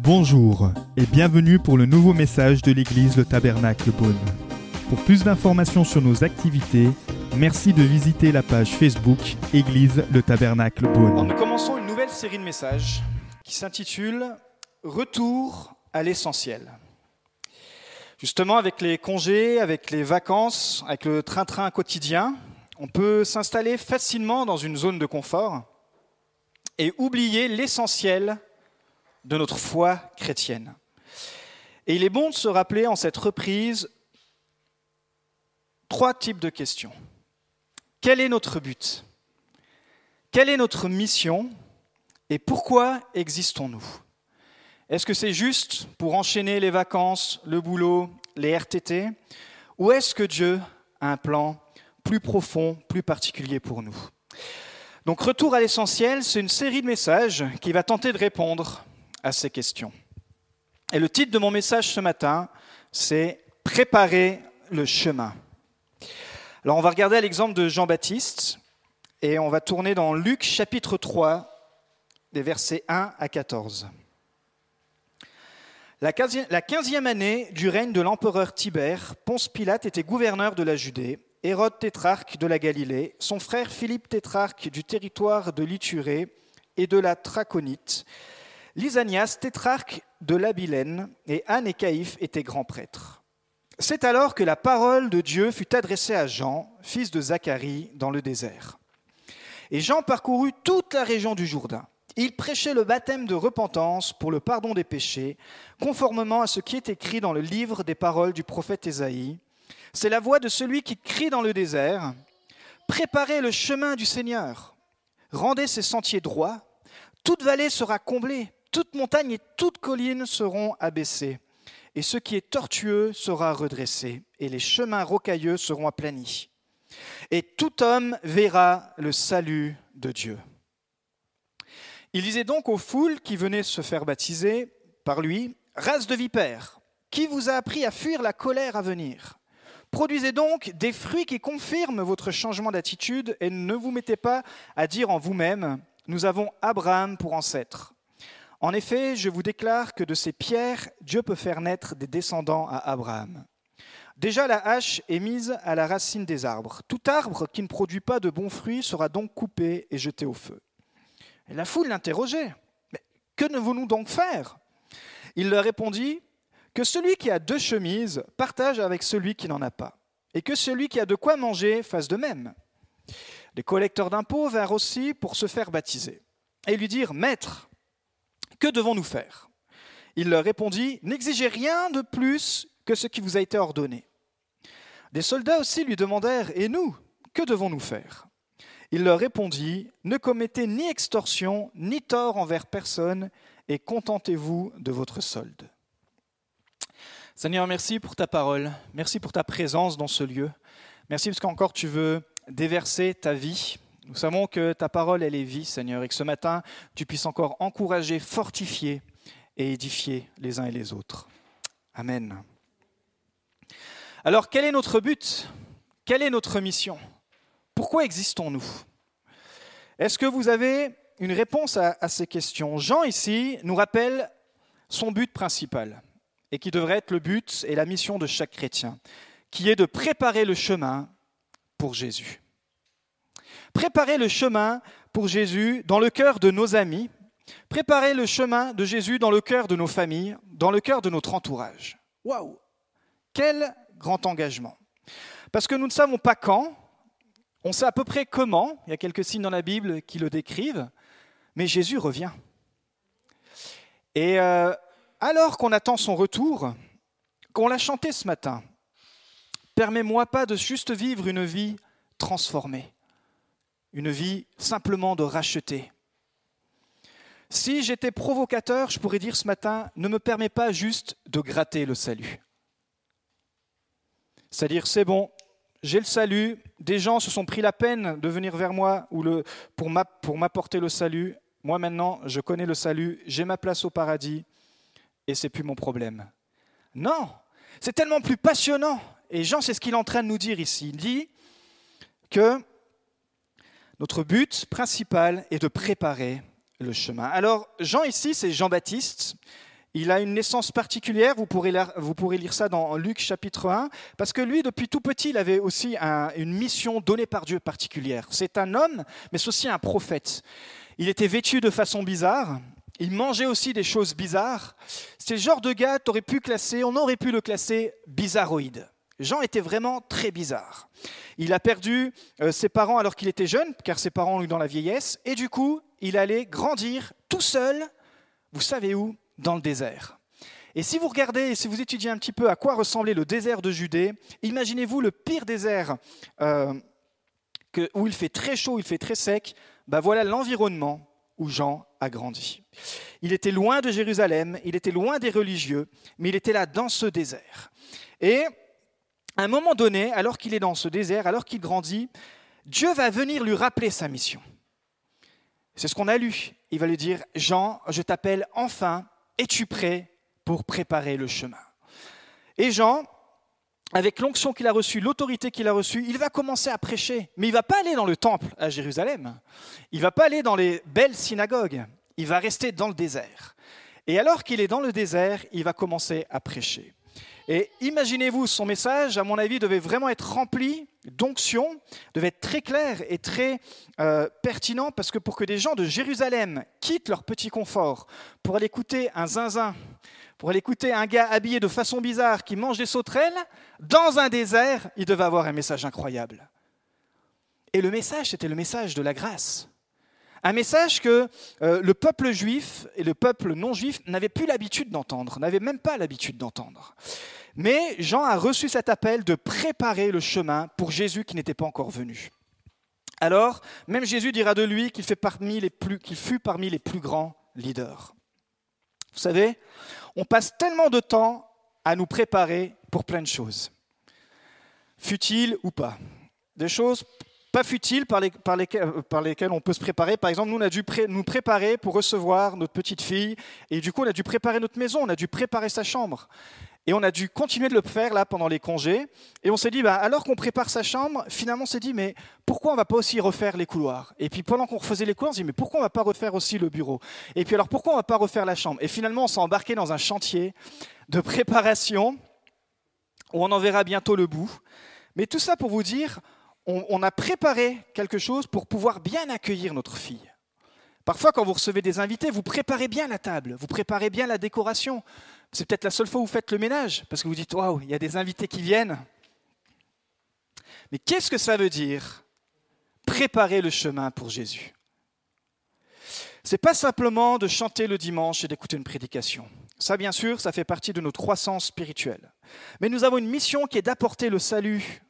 Bonjour et bienvenue pour le nouveau message de l'église Le Tabernacle Beaune. Pour plus d'informations sur nos activités, merci de visiter la page Facebook Église Le Tabernacle Beaune. nous commençons une nouvelle série de messages qui s'intitule Retour à l'essentiel. Justement, avec les congés, avec les vacances, avec le train-train quotidien, on peut s'installer facilement dans une zone de confort et oublier l'essentiel de notre foi chrétienne. Et il est bon de se rappeler en cette reprise trois types de questions. Quel est notre but? Quelle est notre mission? Et pourquoi existons-nous? Est-ce que c'est juste pour enchaîner les vacances, le boulot, les RTT Ou est-ce que Dieu a un plan plus profond, plus particulier pour nous? Donc Retour à l'essentiel, c'est une série de messages qui va tenter de répondre à ces questions. Et le titre de mon message ce matin, c'est Préparer le chemin. Alors on va regarder à l'exemple de Jean-Baptiste et on va tourner dans Luc chapitre 3 des versets 1 à 14. La quinzième, année du règne de l'empereur Tibère, Ponce Pilate était gouverneur de la Judée, Hérode tétrarque de la Galilée, son frère Philippe tétrarque du territoire de l'Iturée et de la Traconite, Lysanias tétrarque de l'Abilène et Anne et Caïphe étaient grands prêtres. C'est alors que la parole de Dieu fut adressée à Jean, fils de Zacharie, dans le désert. Et Jean parcourut toute la région du Jourdain. Il prêchait le baptême de repentance pour le pardon des péchés, conformément à ce qui est écrit dans le livre des paroles du prophète Ésaïe. C'est la voix de celui qui crie dans le désert Préparez le chemin du Seigneur, rendez ses sentiers droits, toute vallée sera comblée, toute montagne et toute colline seront abaissées, et ce qui est tortueux sera redressé, et les chemins rocailleux seront aplanis. Et tout homme verra le salut de Dieu. Il disait donc aux foules qui venaient se faire baptiser par lui, Race de vipères, qui vous a appris à fuir la colère à venir? Produisez donc des fruits qui confirment votre changement d'attitude et ne vous mettez pas à dire en vous-même, nous avons Abraham pour ancêtre. En effet, je vous déclare que de ces pierres, Dieu peut faire naître des descendants à Abraham. Déjà la hache est mise à la racine des arbres. Tout arbre qui ne produit pas de bons fruits sera donc coupé et jeté au feu. La foule l'interrogeait. Mais que devons-nous donc faire? Il leur répondit que celui qui a deux chemises partage avec celui qui n'en a pas, et que celui qui a de quoi manger fasse de même. Les collecteurs d'impôts vinrent aussi pour se faire baptiser, et lui dirent, Maître, que devons-nous faire? Il leur répondit, N'exigez rien de plus que ce qui vous a été ordonné. Des soldats aussi lui demandèrent, Et nous, que devons-nous faire? Il leur répondit, Ne commettez ni extorsion, ni tort envers personne, et contentez-vous de votre solde. Seigneur, merci pour ta parole, merci pour ta présence dans ce lieu. Merci parce qu'encore tu veux déverser ta vie. Nous savons que ta parole, elle est vie, Seigneur, et que ce matin, tu puisses encore encourager, fortifier et édifier les uns et les autres. Amen. Alors, quel est notre but? Quelle est notre mission? Pourquoi existons-nous? Est-ce que vous avez une réponse à, à ces questions? Jean, ici, nous rappelle son but principal et qui devrait être le but et la mission de chaque chrétien, qui est de préparer le chemin pour Jésus. Préparer le chemin pour Jésus dans le cœur de nos amis, préparer le chemin de Jésus dans le cœur de nos familles, dans le cœur de notre entourage. Waouh Quel grand engagement Parce que nous ne savons pas quand, on sait à peu près comment, il y a quelques signes dans la Bible qui le décrivent, mais Jésus revient. Et euh, alors qu'on attend son retour, qu'on l'a chanté ce matin, permets-moi pas de juste vivre une vie transformée, une vie simplement de racheter. Si j'étais provocateur, je pourrais dire ce matin, ne me permets pas juste de gratter le salut. C'est-à-dire, c'est bon, j'ai le salut, des gens se sont pris la peine de venir vers moi pour m'apporter le salut. Moi maintenant, je connais le salut, j'ai ma place au paradis, et c'est plus mon problème. Non, c'est tellement plus passionnant. Et Jean, c'est ce qu'il est en train de nous dire ici. Il dit que Notre but principal est de préparer le chemin. Alors, Jean ici, c'est Jean-Baptiste. Il a une naissance particulière, vous pourrez, lire, ça dans Luc chapitre 1, parce que lui, depuis tout petit, il avait aussi une mission donnée par Dieu particulière. C'est un homme, mais c'est aussi un prophète. Il était vêtu de façon bizarre, il mangeait aussi des choses bizarres. C'est le genre de gars, aurais pu classer, on aurait pu le classer bizarroïde. Jean était vraiment très bizarre. Il a perdu euh, ses parents alors qu'il était jeune, car ses parents l'ont eu dans la vieillesse, et du coup, il allait grandir tout seul, vous savez où Dans le désert. Et si vous regardez, si vous étudiez un petit peu à quoi ressemblait le désert de Judée, imaginez-vous le pire désert euh, où il fait très chaud, il fait très sec, ben voilà l'environnement où Jean a grandi. Il était loin de Jérusalem, il était loin des religieux, mais il était là dans ce désert. Et à un moment donné, alors qu'il est dans ce désert, alors qu'il grandit, Dieu va venir lui rappeler sa mission. C'est ce qu'on a lu. Il va lui dire, Jean, je t'appelle enfin, es-tu prêt pour préparer le chemin? Et Jean, avec l'onction qu'il a reçue, l'autorité qu'il a reçue, il va commencer à prêcher. Mais il ne va pas aller dans le temple à Jérusalem. Il ne va pas aller dans les belles synagogues. Il va rester dans le désert. Et alors qu'il est dans le désert, il va commencer à prêcher. Et imaginez-vous, son message, à mon avis, devait vraiment être rempli d'onction, devait être très clair et très euh, pertinent, parce que pour que des gens de Jérusalem quittent leur petit confort pour aller écouter un zinzin, pour aller écouter un gars habillé de façon bizarre qui mange des sauterelles, dans un désert, il devait avoir un message incroyable. Et le message, c'était le message de la grâce. Un message que euh, le peuple juif et le peuple non juif n'avaient plus l'habitude d'entendre, n'avaient même pas l'habitude d'entendre. Mais Jean a reçu cet appel de préparer le chemin pour Jésus qui n'était pas encore venu. Alors, même Jésus dira de lui qu'il fut parmi les plus grands leaders. Vous savez, on passe tellement de temps à nous préparer pour plein de choses, futiles ou pas. Des choses pas futiles par, lesquelles, on peut se préparer. Par exemple, nous, on a dû nous préparer pour recevoir notre petite fille, et du coup, on a dû préparer notre maison, on a dû préparer sa chambre. Et on a dû continuer de le faire là pendant les congés. Et on s'est dit, bah, alors qu'on prépare sa chambre, finalement on s'est dit, mais pourquoi on ne va pas aussi refaire les couloirs? Et puis pendant qu'on refaisait les couloirs, on s'est dit, mais pourquoi on ne va pas refaire aussi le bureau? Et puis alors pourquoi on ne va pas refaire la chambre? Et finalement on s'est embarqué dans un chantier de préparation où on en verra bientôt le bout. Mais tout ça pour vous dire, on, a préparé quelque chose pour pouvoir bien accueillir notre fille. Parfois, quand vous recevez des invités, vous préparez bien la table, vous préparez bien la décoration. C'est peut-être la seule fois où vous faites le ménage, parce que vous dites Waouh, il y a des invités qui viennent. Mais qu'est-ce que ça veut dire Préparer le chemin pour Jésus? C'est pas simplement de chanter le dimanche et d'écouter une prédication. Ça, bien sûr, ça fait partie de notre croissance spirituelle. Mais nous avons une mission qui est d'apporter le salut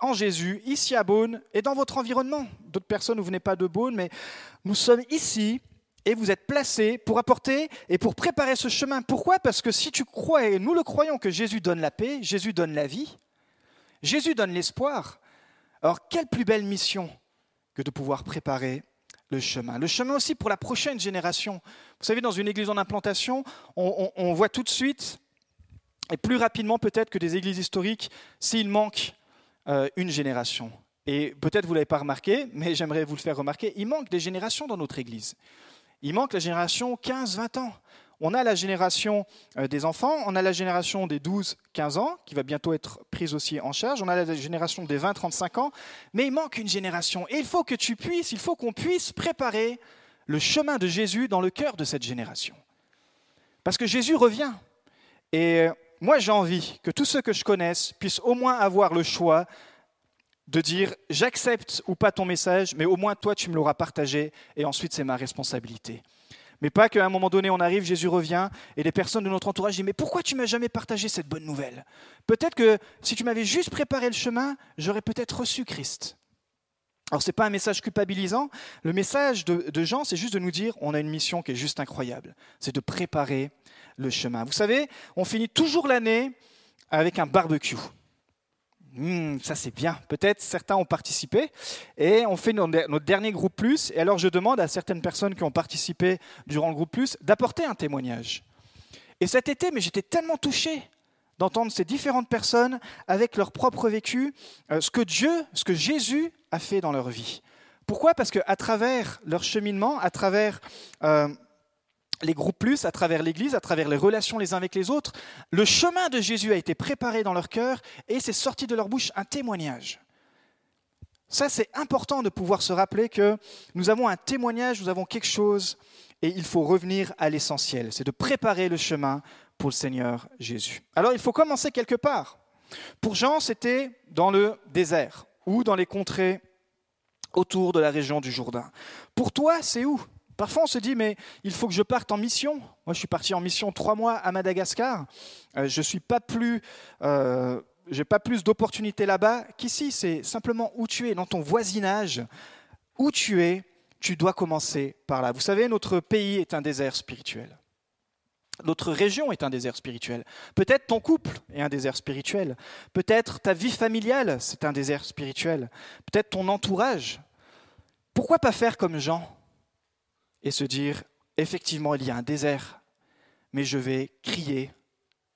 en Jésus, ici à Beaune et dans votre environnement. D'autres personnes, vous venez pas de Beaune, mais nous sommes ici et vous êtes placés pour apporter et pour préparer ce chemin. Pourquoi? Parce que si tu crois, et nous le croyons, que Jésus donne la paix, Jésus donne la vie, Jésus donne l'espoir, alors quelle plus belle mission que de pouvoir préparer le chemin. Le chemin aussi pour la prochaine génération. Vous savez, dans une église en implantation, on, on voit tout de suite, et plus rapidement peut-être que des églises historiques, s'il manque euh, une génération. Et peut-être vous ne l'avez pas remarqué, mais j'aimerais vous le faire remarquer, il manque des générations dans notre Église. Il manque la génération 15-20 ans. On a la génération euh, des enfants, on a la génération des 12-15 ans, qui va bientôt être prise aussi en charge, on a la génération des 20-35 ans, mais il manque une génération. Et il faut que tu puisses, il faut qu'on puisse préparer le chemin de Jésus dans le cœur de cette génération. Parce que Jésus revient. Et moi j'ai envie que tous ceux que je connaisse puissent au moins avoir le choix de dire j'accepte ou pas ton message, mais au moins toi tu me l'auras partagé et ensuite c'est ma responsabilité. Mais pas qu'à un moment donné on arrive, Jésus revient et les personnes de notre entourage disent mais pourquoi tu m'as jamais partagé cette bonne nouvelle? Peut-être que si tu m'avais juste préparé le chemin, j'aurais peut-être reçu Christ. Alors ce n'est pas un message culpabilisant, le message de, Jean c'est juste de nous dire on a une mission qui est juste incroyable, c'est de préparer le chemin. Vous savez, on finit toujours l'année avec un barbecue. Hmm, ça c'est bien. Peut-être certains ont participé et on fait notre dernier groupe plus. Et alors je demande à certaines personnes qui ont participé durant le groupe plus d'apporter un témoignage. Et cet été, mais j'étais tellement touché d'entendre ces différentes personnes avec leur propre vécu, euh, ce que Dieu, ce que Jésus a fait dans leur vie. Pourquoi? Parce qu'à travers leur cheminement, à travers euh, les groupes plus, à travers l'Église, à travers les relations les uns avec les autres, le chemin de Jésus a été préparé dans leur cœur et c'est sorti de leur bouche un témoignage. Ça, c'est important de pouvoir se rappeler que nous avons un témoignage, nous avons quelque chose et il faut revenir à l'essentiel, c'est de préparer le chemin pour le Seigneur Jésus. Alors il faut commencer quelque part. Pour Jean, c'était dans le désert ou dans les contrées autour de la région du Jourdain. Pour toi, c'est où? Parfois, on se dit, mais il faut que je parte en mission. Moi, je suis parti en mission trois mois à Madagascar. Euh, je suis pas plus, euh, j'ai pas plus d'opportunités là-bas qu'ici. C'est simplement où tu es, dans ton voisinage, où tu es. Tu dois commencer par là. Vous savez, notre pays est un désert spirituel. Notre région est un désert spirituel. Peut-être ton couple est un désert spirituel. Peut-être ta vie familiale, c'est un désert spirituel. Peut-être ton entourage. Pourquoi pas faire comme Jean et se dire, effectivement, il y a un désert, mais je vais crier.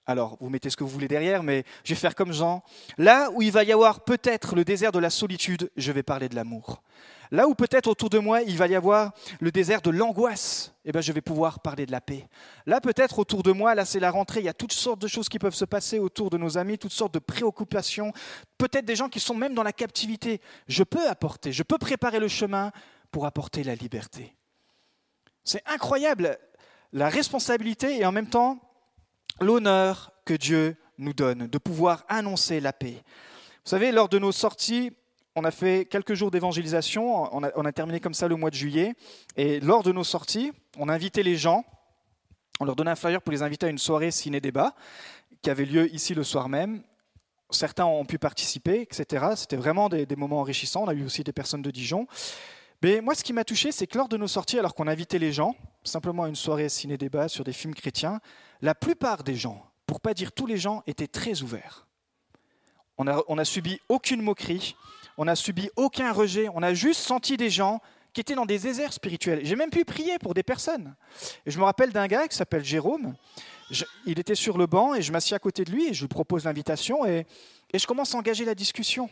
Alors, vous mettez ce que vous voulez derrière, mais je vais faire comme Jean. Là où il va y avoir peut-être le désert de la solitude, je vais parler de l'amour. Là où peut-être autour de moi, il va y avoir le désert de l'angoisse, eh ben, je vais pouvoir parler de la paix. Là, peut-être autour de moi, là, c'est la rentrée, il y a toutes sortes de choses qui peuvent se passer autour de nos amis, toutes sortes de préoccupations, peut-être des gens qui sont même dans la captivité. Je peux apporter, je peux préparer le chemin pour apporter la liberté. C'est incroyable la responsabilité et en même temps l'honneur que Dieu nous donne de pouvoir annoncer la paix. Vous savez, lors de nos sorties, on a fait quelques jours d'évangélisation, on a, terminé comme ça le mois de juillet, et lors de nos sorties, on a invité les gens, on leur donnait un flyer pour les inviter à une soirée ciné-débat qui avait lieu ici le soir même. Certains ont pu participer, etc. C'était vraiment des, des moments enrichissants. On a eu aussi des personnes de Dijon. Mais moi, ce qui m'a touché, c'est que lors de nos sorties, alors qu'on invitait les gens, simplement à une soirée ciné-débat sur des films chrétiens, la plupart des gens, pour pas dire tous les gens, étaient très ouverts. On n'a on a subi aucune moquerie, on n'a subi aucun rejet, on a juste senti des gens qui étaient dans des déserts spirituels. J'ai même pu prier pour des personnes. Et je me rappelle d'un gars qui s'appelle Jérôme. il était sur le banc et je m'assieds à côté de lui et je lui propose l'invitation et, et je commence à engager la discussion.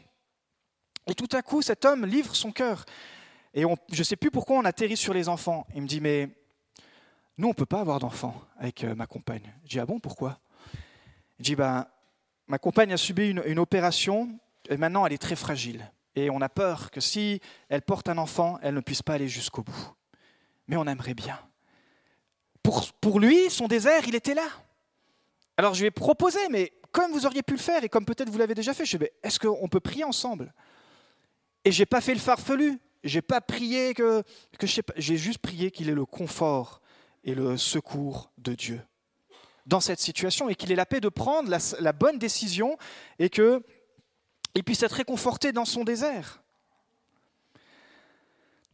Et tout à coup, cet homme livre son cœur. Et je ne sais plus pourquoi on atterrit sur les enfants. Il me dit, mais nous, on ne peut pas avoir d'enfants avec euh, ma compagne. Je dis, ah bon, pourquoi? Il dit, ben, ma compagne a subi une, opération et maintenant elle est très fragile. Et on a peur que si elle porte un enfant, elle ne puisse pas aller jusqu'au bout. Mais on aimerait bien. Pour, pour lui, son désert, il était là. Alors je lui ai proposé, mais comme vous auriez pu le faire et comme peut-être vous l'avez déjà fait, je lui ai dit, est-ce qu'on peut prier ensemble? Et j'ai pas fait le farfelu. J'ai pas prié que, j'ai juste prié qu'il ait le confort et le secours de Dieu dans cette situation et qu'il ait la paix de prendre la, bonne décision et qu'il puisse être réconforté dans son désert.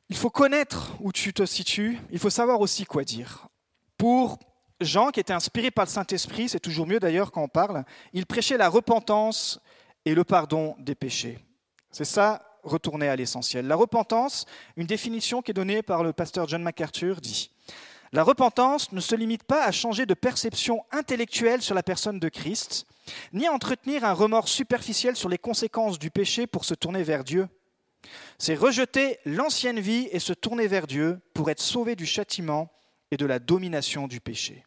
Il faut connaître où tu te situes, il faut savoir aussi quoi dire. Pour Jean, qui était inspiré par le Saint-Esprit, c'est toujours mieux d'ailleurs quand on parle, il prêchait la repentance et le pardon des péchés. C'est ça retourner à l'essentiel. La repentance, une définition qui est donnée par le pasteur John MacArthur, dit La repentance ne se limite pas à changer de perception intellectuelle sur la personne de Christ, ni à entretenir un remords superficiel sur les conséquences du péché pour se tourner vers Dieu. C'est rejeter l'ancienne vie et se tourner vers Dieu pour être sauvé du châtiment et de la domination du péché.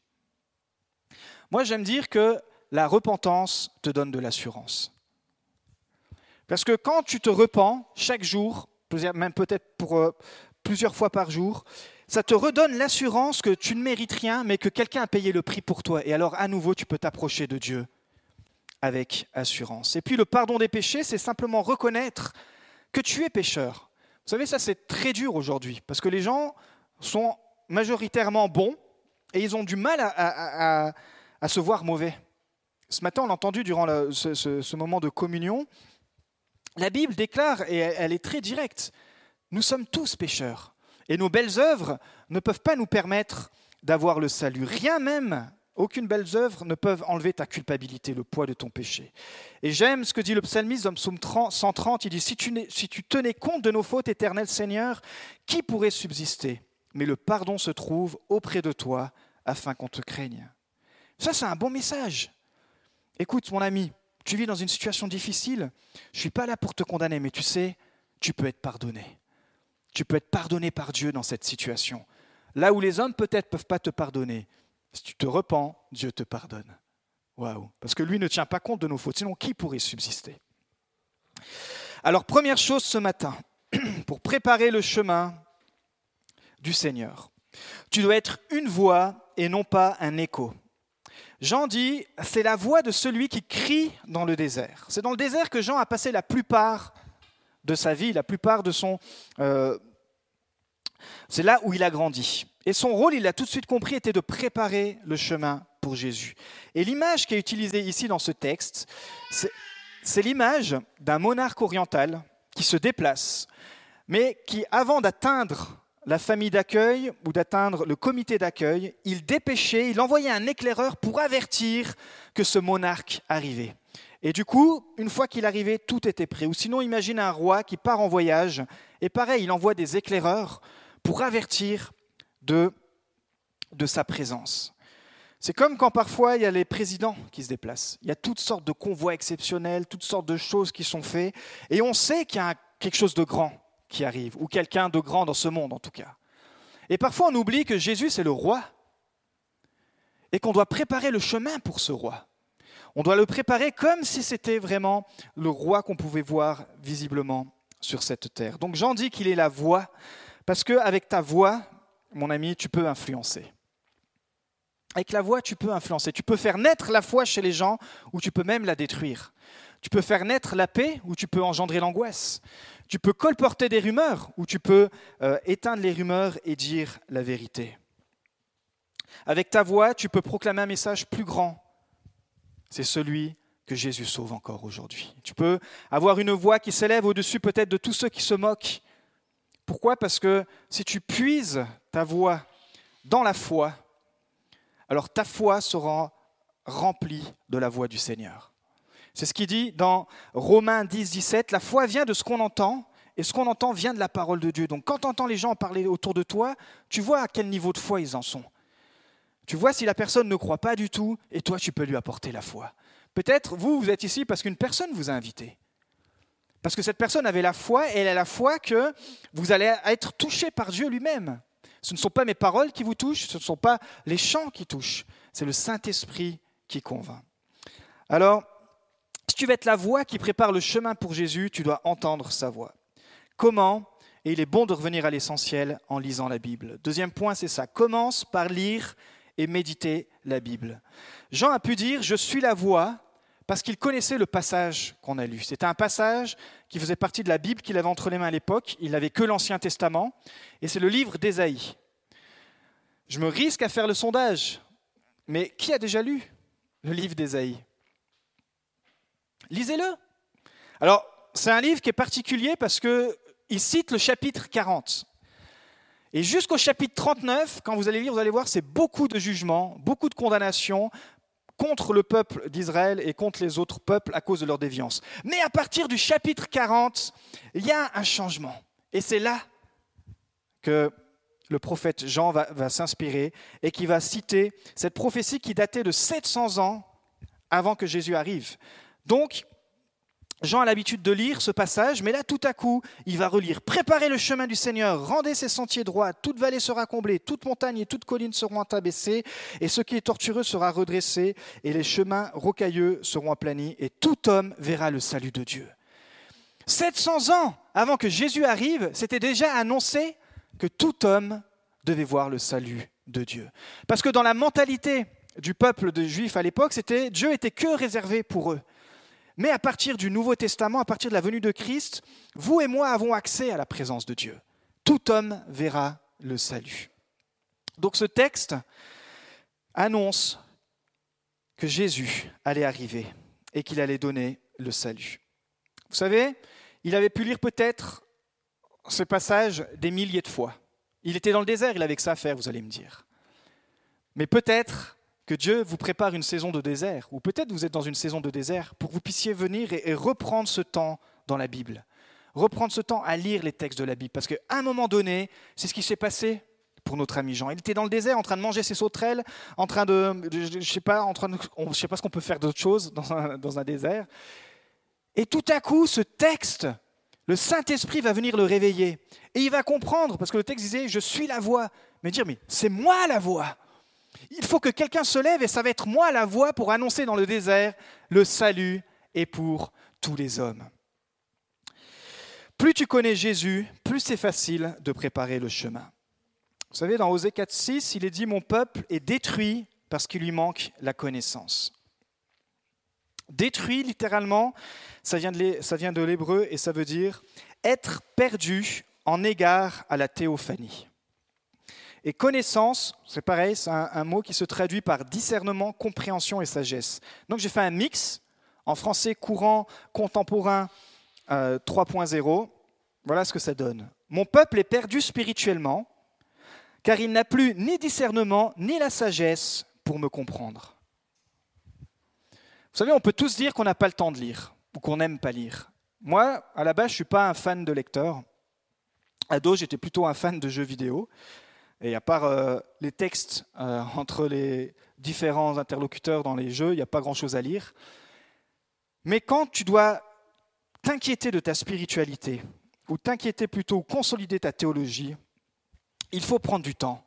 Moi, j'aime dire que la repentance te donne de l'assurance. Parce que quand tu te repens chaque jour, même peut-être pour euh, plusieurs fois par jour, ça te redonne l'assurance que tu ne mérites rien, mais que quelqu'un a payé le prix pour toi. Et alors, à nouveau, tu peux t'approcher de Dieu avec assurance. Et puis, le pardon des péchés, c'est simplement reconnaître que tu es pécheur. Vous savez, ça, c'est très dur aujourd'hui, parce que les gens sont majoritairement bons et ils ont du mal à, se voir mauvais. Ce matin, on l'a entendu durant ce moment de communion, la Bible déclare, et elle est très directe, nous sommes tous pécheurs. Et nos belles œuvres ne peuvent pas nous permettre d'avoir le salut. Rien même, aucune belle œuvre ne peuvent enlever ta culpabilité, le poids de ton péché. Et j'aime ce que dit le psalmiste dans psaume 130, il dit, si tu, si tu tenais compte de nos fautes, éternel Seigneur, qui pourrait subsister? Mais le pardon se trouve auprès de toi afin qu'on te craigne. Ça, c'est un bon message. Écoute, mon ami, tu vis dans une situation difficile, je ne suis pas là pour te condamner, mais tu sais, tu peux être pardonné. tu peux être pardonné par Dieu dans cette situation. Là où les hommes peut-être ne peuvent pas te pardonner, si tu te repens, Dieu te pardonne. Waouh Parce que lui ne tient pas compte de nos fautes, sinon qui pourrait subsister? Alors première chose ce matin, pour préparer le chemin du Seigneur, tu dois être une voix et non pas un écho. Jean dit, c'est la voix de celui qui crie dans le désert. C'est dans le désert que Jean a passé la plupart de sa vie, la plupart de son... Euh, c'est là où il a grandi. Et son rôle, il a tout de suite compris, était de préparer le chemin pour Jésus. Et l'image qui est utilisée ici dans ce texte, c'est l'image d'un monarque oriental qui se déplace, mais qui, avant d'atteindre la famille d'accueil ou d'atteindre le comité d'accueil, il dépêchait, il envoyait un éclaireur pour avertir que ce monarque arrivait. Et du coup, une fois qu'il arrivait, tout était prêt. Ou sinon, imagine un roi qui part en voyage, et pareil, il envoie des éclaireurs pour avertir de, de sa présence. C'est comme quand parfois il y a les présidents qui se déplacent. Il y a toutes sortes de convois exceptionnels, toutes sortes de choses qui sont faites, et on sait qu'il y a quelque chose de grand qui arrive, ou quelqu'un de grand dans ce monde en tout cas. Et parfois on oublie que Jésus c'est le roi, et qu'on doit préparer le chemin pour ce roi. On doit le préparer comme si c'était vraiment le roi qu'on pouvait voir visiblement sur cette terre. Donc Jean dit qu'il est la voix, parce qu'avec ta voix, mon ami, tu peux influencer. Avec la voix, tu peux influencer. Tu peux faire naître la foi chez les gens ou tu peux même la détruire. Tu peux faire naître la paix ou tu peux engendrer l'angoisse. Tu peux colporter des rumeurs ou tu peux euh, éteindre les rumeurs et dire la vérité. Avec ta voix, tu peux proclamer un message plus grand. C'est celui que Jésus sauve encore aujourd'hui. Tu peux avoir une voix qui s'élève au-dessus peut-être de tous ceux qui se moquent. Pourquoi? Parce que si tu puises ta voix dans la foi, alors ta foi sera remplie de la voix du Seigneur. C'est ce qu'il dit dans Romains 10, 17, la foi vient de ce qu'on entend, et ce qu'on entend vient de la parole de Dieu. Donc quand tu entends les gens parler autour de toi, tu vois à quel niveau de foi ils en sont. Tu vois si la personne ne croit pas du tout, et toi tu peux lui apporter la foi. Peut-être vous, vous êtes ici parce qu'une personne vous a invité. Parce que cette personne avait la foi, et elle a la foi que vous allez être touché par Dieu lui-même. Ce ne sont pas mes paroles qui vous touchent, ce ne sont pas les chants qui touchent, c'est le Saint-Esprit qui convainc. Alors, si tu veux être la voix qui prépare le chemin pour Jésus, tu dois entendre sa voix. Comment? Et il est bon de revenir à l'essentiel en lisant la Bible. Deuxième point, c'est ça. Commence par lire et méditer la Bible. Jean a pu dire, je suis la voix, parce qu'il connaissait le passage qu'on a lu. C'était un passage qui faisait partie de la Bible qu'il avait entre les mains à l'époque. Il n'avait que l'Ancien Testament, et c'est le livre d'Ésaïe. Je me risque à faire le sondage, mais qui a déjà lu le livre d'Ésaïe? Lisez-le. Alors, c'est un livre qui est particulier parce qu'il cite le chapitre 40. Et jusqu'au chapitre 39, quand vous allez lire, vous allez voir, c'est beaucoup de jugements, beaucoup de condamnations, contre le peuple d'Israël et contre les autres peuples à cause de leur déviance. Mais à partir du chapitre 40, il y a un changement. Et c'est là que le prophète Jean va, va s'inspirer et qui va citer cette prophétie qui datait de 700 ans avant que Jésus arrive. Donc, Jean a l'habitude de lire ce passage, mais là, tout à coup, il va relire Préparez le chemin du Seigneur, rendez ses sentiers droits, toute vallée sera comblée, toute montagne et toute colline seront abaissées, et ce qui est tortueux sera redressé, et les chemins rocailleux seront aplanis, et tout homme verra le salut de Dieu. 700 ans avant que Jésus arrive, c'était déjà annoncé que tout homme devait voir le salut de Dieu. Parce que dans la mentalité du peuple de juifs à l'époque, c'était Dieu était que réservé pour eux. Mais à partir du Nouveau Testament, à partir de la venue de Christ, vous et moi avons accès à la présence de Dieu. Tout homme verra le salut. Donc ce texte annonce que Jésus allait arriver et qu'il allait donner le salut. Vous savez, il avait pu lire peut-être ce passage des milliers de fois. Il était dans le désert, il avait que ça à faire, vous allez me dire. Mais peut-être que Dieu vous prépare une saison de désert, ou peut-être vous êtes dans une saison de désert, pour que vous puissiez venir et, reprendre ce temps dans la Bible. Reprendre ce temps à lire les textes de la Bible. Parce qu'à un moment donné, c'est ce qui s'est passé pour notre ami Jean. Il était dans le désert en train de manger ses sauterelles, en train de, je, ne sais pas, en train je sais pas ce qu'on peut faire d'autre chose dans un, dans un désert. Et tout à coup, ce texte Le Saint-Esprit va venir le réveiller. Et il va comprendre, parce que le texte disait, je suis la voix. Mais dire, mais c'est moi la voix. Il faut que quelqu'un se lève et ça va être moi la voix pour annoncer dans le désert le salut et pour tous les hommes. Plus tu connais Jésus, plus c'est facile de préparer le chemin. Vous savez, dans Osée 4.6, il est dit, mon peuple est détruit parce qu'il lui manque la connaissance. Détruit, littéralement, ça vient de l'hébreu et ça veut dire être perdu en égard à la théophanie. Et connaissance, c'est pareil, c'est un, mot qui se traduit par discernement, compréhension et sagesse. Donc j'ai fait un mix en français courant, contemporain 3.0. Euh, voilà ce que ça donne. Mon peuple est perdu spirituellement, car il n'a plus ni discernement ni la sagesse pour me comprendre. Vous savez, on peut tous dire qu'on n'a pas le temps de lire ou qu'on n'aime pas lire. Moi, à la base, je ne suis pas un fan de lecteur. Ado, j'étais plutôt un fan de jeux vidéo. Et à part euh, les textes euh, entre les différents interlocuteurs dans les jeux, il n'y a pas grand-chose à lire. Mais quand tu dois t'inquiéter de ta spiritualité, ou t'inquiéter plutôt, ou consolider ta théologie, il faut prendre du temps.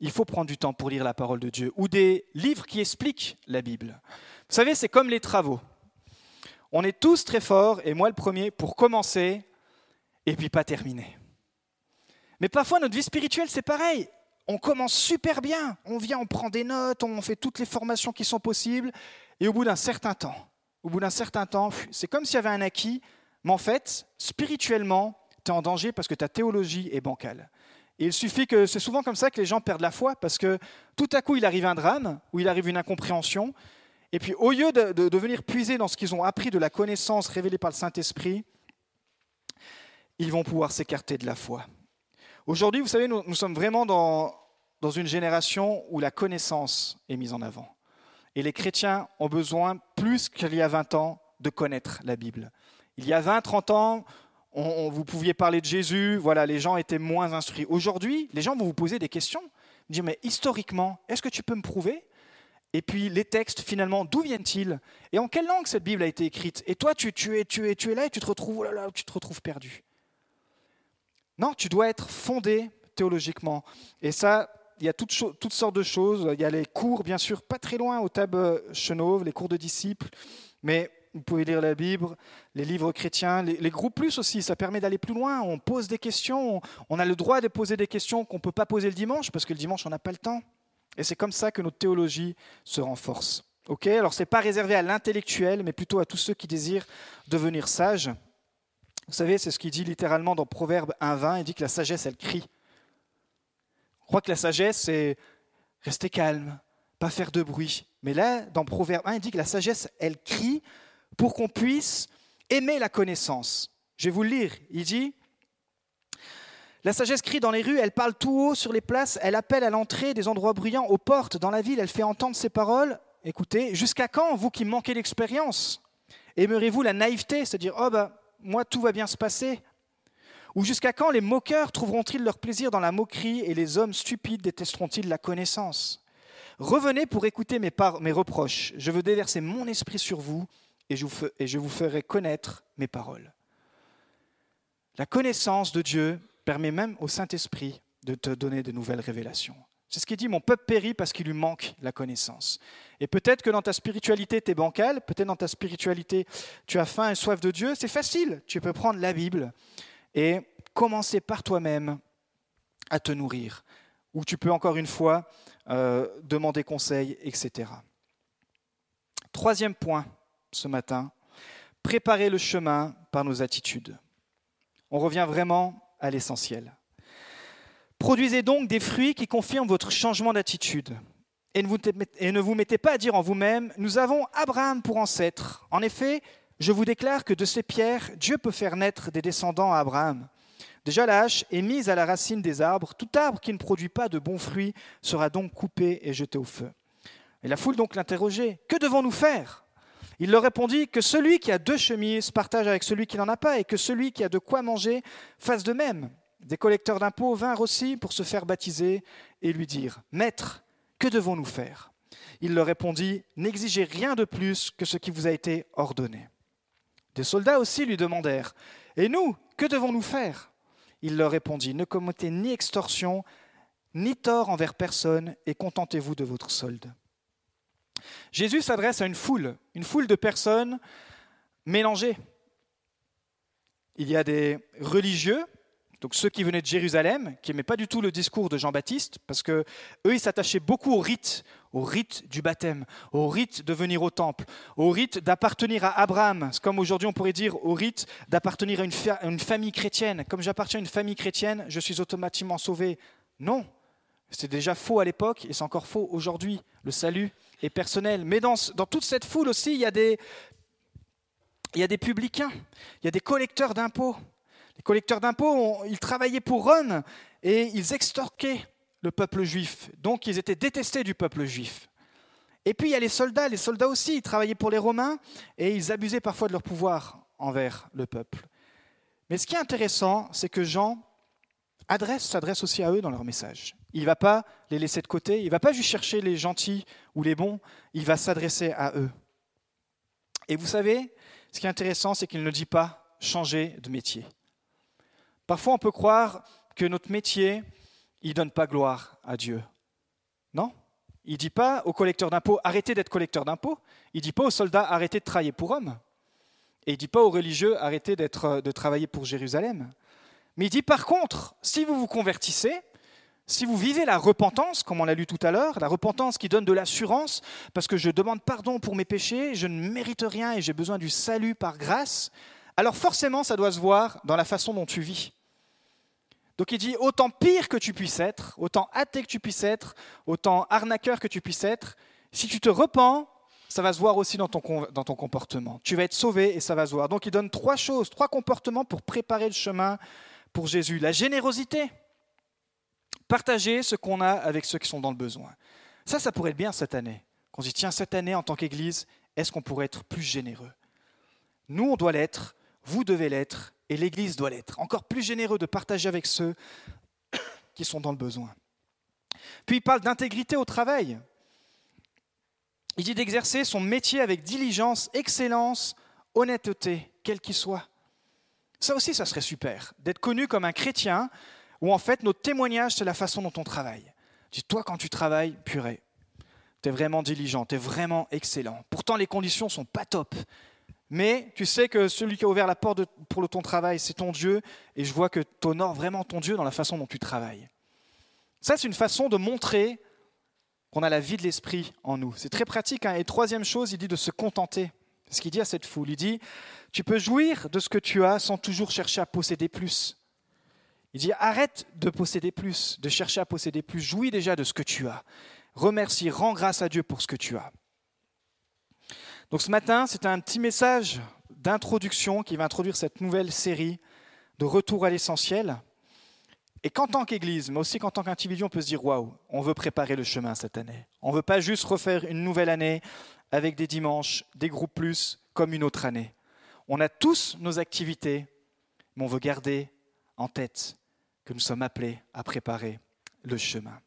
Il faut prendre du temps pour lire la parole de Dieu, ou des livres qui expliquent la Bible. Vous savez, c'est comme les travaux. On est tous très forts, et moi le premier, pour commencer, et puis pas terminer. Mais parfois, notre vie spirituelle, c'est pareil. On commence super bien, on vient, on prend des notes, on fait toutes les formations qui sont possibles, et au bout d'un certain temps, au bout d'un certain temps, c'est comme s'il y avait un acquis, mais en fait, spirituellement, tu es en danger parce que ta théologie est bancale. Et il suffit que c'est souvent comme ça que les gens perdent la foi, parce que tout à coup, il arrive un drame, ou il arrive une incompréhension, et puis au lieu de, de venir puiser dans ce qu'ils ont appris de la connaissance révélée par le Saint-Esprit, ils vont pouvoir s'écarter de la foi. Aujourd'hui, vous savez, nous, sommes vraiment dans, une génération où la connaissance est mise en avant. Et les chrétiens ont besoin, plus qu'il y a 20 ans, de connaître la Bible. Il y a 20, 30 ans, vous pouviez parler de Jésus, voilà, les gens étaient moins instruits. Aujourd'hui, les gens vont vous poser des questions, dire mais historiquement, est-ce que tu peux me prouver? Et puis les textes, finalement, d'où viennent-ils? Et en quelle langue cette Bible a été écrite? Et toi, tu, es, tu, es, tu là et tu te retrouves, oh tu te retrouves perdu. Non, tu dois être fondé théologiquement. Et ça, il y a toutes, sortes de choses. Il y a les cours, bien sûr, pas très loin, au Tab Chenauve, les cours de disciples. Mais vous pouvez lire la Bible, les livres chrétiens, les, groupes plus aussi, ça permet d'aller plus loin. On pose des questions, on, a le droit de poser des questions qu'on ne peut pas poser le dimanche, parce que le dimanche, on n'a pas le temps. Et c'est comme ça que notre théologie se renforce. Ok? Alors, ce n'est pas réservé à l'intellectuel, mais plutôt à tous ceux qui désirent devenir sages. Vous savez, c'est ce qu'il dit littéralement dans Proverbe 1.20, il dit que la sagesse, elle crie. On croit que la sagesse, c'est rester calme, pas faire de bruit. Mais là, dans Proverbe 1, il dit que la sagesse, elle crie pour qu'on puisse aimer la connaissance. Je vais vous le lire. Il dit, la sagesse crie dans les rues, elle parle tout haut sur les places, elle appelle à l'entrée des endroits bruyants, aux portes, dans la ville, elle fait entendre ses paroles. Écoutez, jusqu'à quand, vous qui manquez d'expérience, aimerez-vous la naïveté, c'est-à-dire, oh bah, moi tout va bien se passer Ou jusqu'à quand les moqueurs trouveront-ils leur plaisir dans la moquerie et les hommes stupides détesteront-ils la connaissance Revenez pour écouter mes, mes reproches. Je veux déverser mon esprit sur vous et je vous, et je vous ferai connaître mes paroles. La connaissance de Dieu permet même au Saint-Esprit de te donner de nouvelles révélations. C'est ce qu'il dit, mon peuple périt parce qu'il lui manque la connaissance. Et peut-être que dans ta spiritualité, tu es bancal, peut-être dans ta spiritualité, tu as faim et soif de Dieu. C'est facile, tu peux prendre la Bible et commencer par toi-même à te nourrir. Ou tu peux encore une fois euh, demander conseil, etc. Troisième point ce matin, préparer le chemin par nos attitudes. On revient vraiment à l'essentiel. Produisez donc des fruits qui confirment votre changement d'attitude. Et, ne vous mettez pas à dire en vous-même, nous avons Abraham pour ancêtre. En effet, je vous déclare que de ces pierres, Dieu peut faire naître des descendants à Abraham. Déjà la hache est mise à la racine des arbres. Tout arbre qui ne produit pas de bons fruits sera donc coupé et jeté au feu. Et la foule donc l'interrogeait, que devons-nous faire? Il leur répondit que celui qui a deux chemises partage avec celui qui n'en a pas, et que celui qui a de quoi manger fasse de même. Des collecteurs d'impôts vinrent aussi pour se faire baptiser et lui dire Maître, que devons-nous faire? Il leur répondit N'exigez rien de plus que ce qui vous a été ordonné. Des soldats aussi lui demandèrent Et nous, que devons-nous faire? Il leur répondit, ne commettez ni extorsion, ni tort envers personne, et contentez-vous de votre solde. Jésus s'adresse à une foule, une foule de personnes mélangées. Il y a des religieux, donc ceux qui venaient de Jérusalem, qui n'aimaient pas du tout le discours de Jean-Baptiste, parce que eux, ils s'attachaient beaucoup au rite, au rite du baptême, au rite de venir au temple, au rite d'appartenir à Abraham. comme aujourd'hui on pourrait dire au rite d'appartenir à une, famille chrétienne. Comme j'appartiens à une famille chrétienne, je suis automatiquement sauvé. Non, c'était déjà faux à l'époque et c'est encore faux aujourd'hui. Le salut est personnel. Mais dans, toute cette foule aussi, il y a des publicains, il y a des collecteurs d'impôts. Les collecteurs d'impôts, ils travaillaient pour Rome et ils extorquaient le peuple juif. Donc ils étaient détestés du peuple juif. Et puis il y a les soldats. Les soldats aussi, ils travaillaient pour les Romains et ils abusaient parfois de leur pouvoir envers le peuple. Mais ce qui est intéressant, c'est que Jean adresse, s'adresse aussi à eux dans leur message. Il ne va pas les laisser de côté, il ne va pas juste chercher les gentils ou les bons, il va s'adresser à eux. Et vous savez, ce qui est intéressant, c'est qu'il ne dit pas changer de métier. Parfois, on peut croire que notre métier, il ne donne pas gloire à Dieu. Non? Il ne dit pas aux collecteurs d'impôts arrêtez d'être collecteurs d'impôts. Il ne dit pas aux soldats arrêtez de travailler pour Rome. Et il ne dit pas aux religieux arrêtez de travailler pour Jérusalem. Mais il dit par contre, si vous vous convertissez, si vous vivez la repentance, comme on l'a lu tout à l'heure, la repentance qui donne de l'assurance, parce que je demande pardon pour mes péchés, je ne mérite rien et j'ai besoin du salut par grâce, alors forcément ça doit se voir dans la façon dont tu vis. Donc il dit, autant pire que tu puisses être, autant athée que tu puisses être, autant arnaqueur que tu puisses être, si tu te repens, ça va se voir aussi dans ton, dans ton comportement. Tu vas être sauvé et ça va se voir. Donc il donne trois choses, trois comportements pour préparer le chemin pour Jésus. La générosité, partager ce qu'on a avec ceux qui sont dans le besoin. Ça, ça pourrait être bien cette année. Qu'on se dit, tiens, cette année, en tant qu'Église, est-ce qu'on pourrait être plus généreux? Nous, on doit l'être, vous devez l'être, et l'Église doit l'être. Encore plus généreux de partager avec ceux qui sont dans le besoin. Puis il parle d'intégrité au travail. Il dit d'exercer son métier avec diligence, excellence, honnêteté, quel qu'il soit. Ça aussi, ça serait super, d'être connu comme un chrétien où en fait notre témoignage, c'est la façon dont on travaille. Dis, toi, quand tu travailles, purée, tu es vraiment diligent, tu es vraiment excellent. Pourtant, les conditions sont pas top. Mais tu sais que celui qui a ouvert la porte pour ton travail, c'est ton Dieu, et je vois que tu honores vraiment ton Dieu dans la façon dont tu travailles. Ça, c'est une façon de montrer qu'on a la vie de l'esprit en nous. C'est très pratique. Hein. Et troisième chose, il dit de se contenter. C'est ce qu'il dit à cette foule. Il dit, tu peux jouir de ce que tu as sans toujours chercher à posséder plus. Il dit, arrête de posséder plus, de chercher à posséder plus. Jouis déjà de ce que tu as. Remercie, rends grâce à Dieu pour ce que tu as. Donc ce matin, c'est un petit message d'introduction qui va introduire cette nouvelle série de retour à l'essentiel. Et qu'en tant qu'Église, mais aussi qu'en tant qu'individu, on peut se dire waouh, on veut préparer le chemin cette année. On ne veut pas juste refaire une nouvelle année avec des dimanches, des groupes plus, comme une autre année. On a tous nos activités, mais on veut garder en tête que nous sommes appelés à préparer le chemin.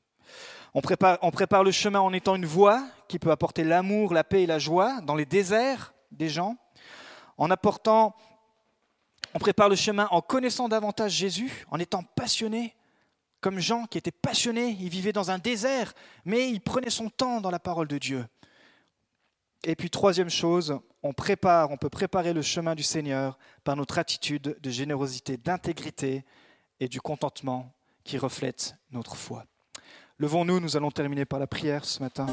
On prépare, on prépare le chemin en étant une voix qui peut apporter l'amour, la paix et la joie dans les déserts des gens, en apportant, on prépare le chemin en connaissant davantage Jésus, en étant passionné, comme Jean qui était passionné, il vivait dans un désert, mais il prenait son temps dans la parole de Dieu. Et puis troisième chose, on prépare, on peut préparer le chemin du Seigneur par notre attitude de générosité, d'intégrité et du contentement qui reflète notre foi. Levons-nous, nous allons terminer par la prière ce matin.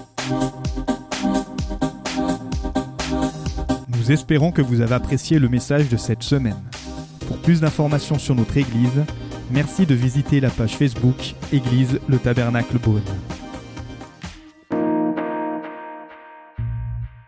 Nous espérons que vous avez apprécié le message de cette semaine. Pour plus d'informations sur notre Église, merci de visiter la page Facebook Église le Tabernacle Beaune.